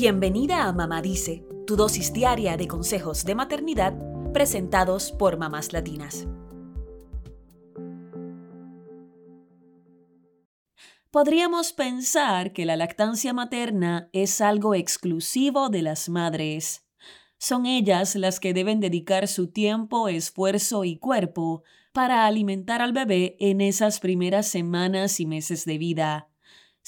Bienvenida a Mamá Dice, tu dosis diaria de consejos de maternidad presentados por mamás latinas. Podríamos pensar que la lactancia materna es algo exclusivo de las madres. Son ellas las que deben dedicar su tiempo, esfuerzo y cuerpo para alimentar al bebé en esas primeras semanas y meses de vida.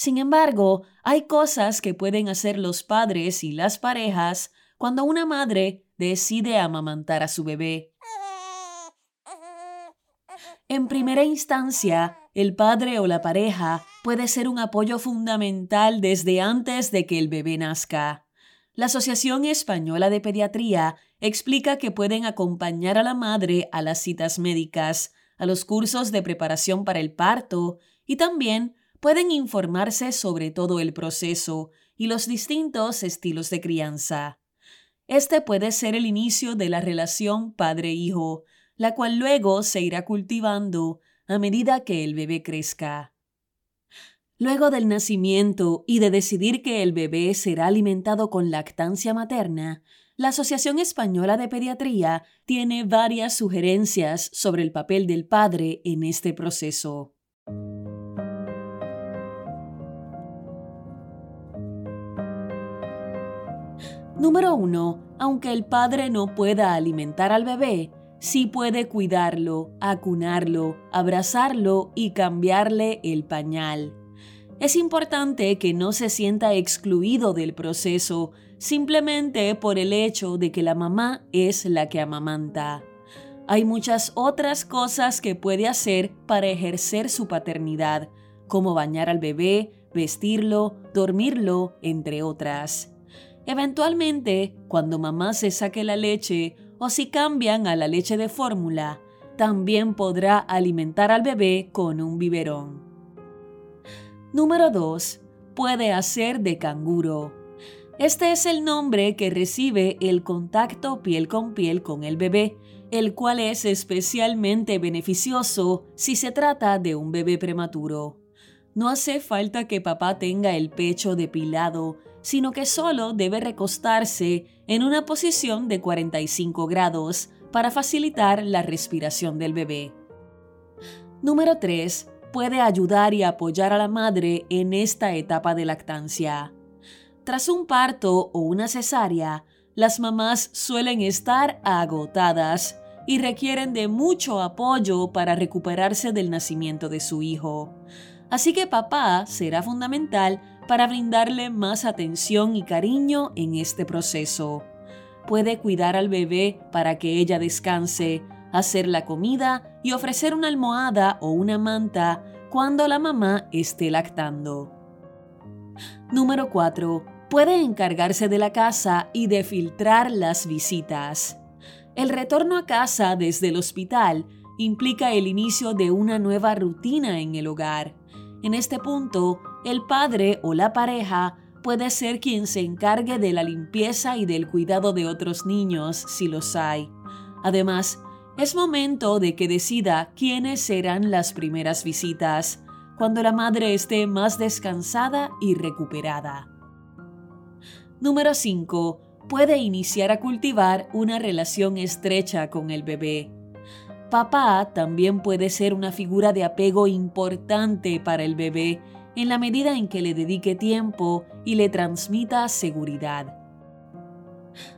Sin embargo, hay cosas que pueden hacer los padres y las parejas cuando una madre decide amamantar a su bebé. En primera instancia, el padre o la pareja puede ser un apoyo fundamental desde antes de que el bebé nazca. La Asociación Española de Pediatría explica que pueden acompañar a la madre a las citas médicas, a los cursos de preparación para el parto y también pueden informarse sobre todo el proceso y los distintos estilos de crianza. Este puede ser el inicio de la relación padre-hijo, la cual luego se irá cultivando a medida que el bebé crezca. Luego del nacimiento y de decidir que el bebé será alimentado con lactancia materna, la Asociación Española de Pediatría tiene varias sugerencias sobre el papel del padre en este proceso. Número 1. Aunque el padre no pueda alimentar al bebé, sí puede cuidarlo, acunarlo, abrazarlo y cambiarle el pañal. Es importante que no se sienta excluido del proceso simplemente por el hecho de que la mamá es la que amamanta. Hay muchas otras cosas que puede hacer para ejercer su paternidad, como bañar al bebé, vestirlo, dormirlo, entre otras. Eventualmente, cuando mamá se saque la leche o si cambian a la leche de fórmula, también podrá alimentar al bebé con un biberón. Número 2. Puede hacer de canguro. Este es el nombre que recibe el contacto piel con piel con el bebé, el cual es especialmente beneficioso si se trata de un bebé prematuro. No hace falta que papá tenga el pecho depilado, sino que solo debe recostarse en una posición de 45 grados para facilitar la respiración del bebé. Número 3 puede ayudar y apoyar a la madre en esta etapa de lactancia. Tras un parto o una cesárea, las mamás suelen estar agotadas y requieren de mucho apoyo para recuperarse del nacimiento de su hijo. Así que papá será fundamental para brindarle más atención y cariño en este proceso. Puede cuidar al bebé para que ella descanse, hacer la comida y ofrecer una almohada o una manta cuando la mamá esté lactando. Número 4. Puede encargarse de la casa y de filtrar las visitas. El retorno a casa desde el hospital implica el inicio de una nueva rutina en el hogar. En este punto, el padre o la pareja puede ser quien se encargue de la limpieza y del cuidado de otros niños si los hay. Además, es momento de que decida quiénes serán las primeras visitas, cuando la madre esté más descansada y recuperada. Número 5. Puede iniciar a cultivar una relación estrecha con el bebé. Papá también puede ser una figura de apego importante para el bebé en la medida en que le dedique tiempo y le transmita seguridad.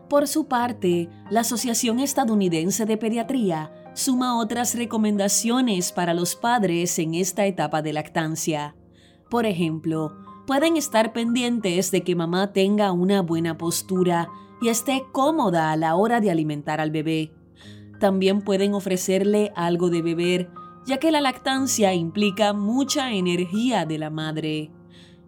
Por su parte, la Asociación Estadounidense de Pediatría suma otras recomendaciones para los padres en esta etapa de lactancia. Por ejemplo, pueden estar pendientes de que mamá tenga una buena postura y esté cómoda a la hora de alimentar al bebé. También pueden ofrecerle algo de beber, ya que la lactancia implica mucha energía de la madre.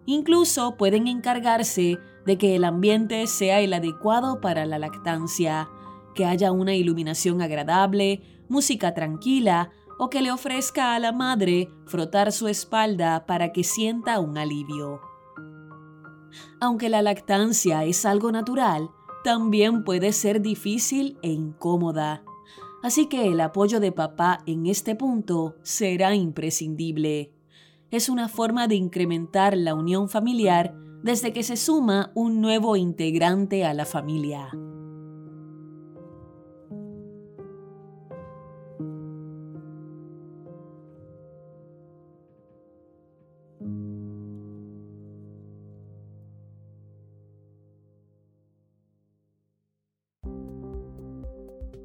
Incluso pueden encargarse de que el ambiente sea el adecuado para la lactancia, que haya una iluminación agradable, música tranquila o que le ofrezca a la madre frotar su espalda para que sienta un alivio. Aunque la lactancia es algo natural, también puede ser difícil e incómoda. Así que el apoyo de papá en este punto será imprescindible. Es una forma de incrementar la unión familiar desde que se suma un nuevo integrante a la familia.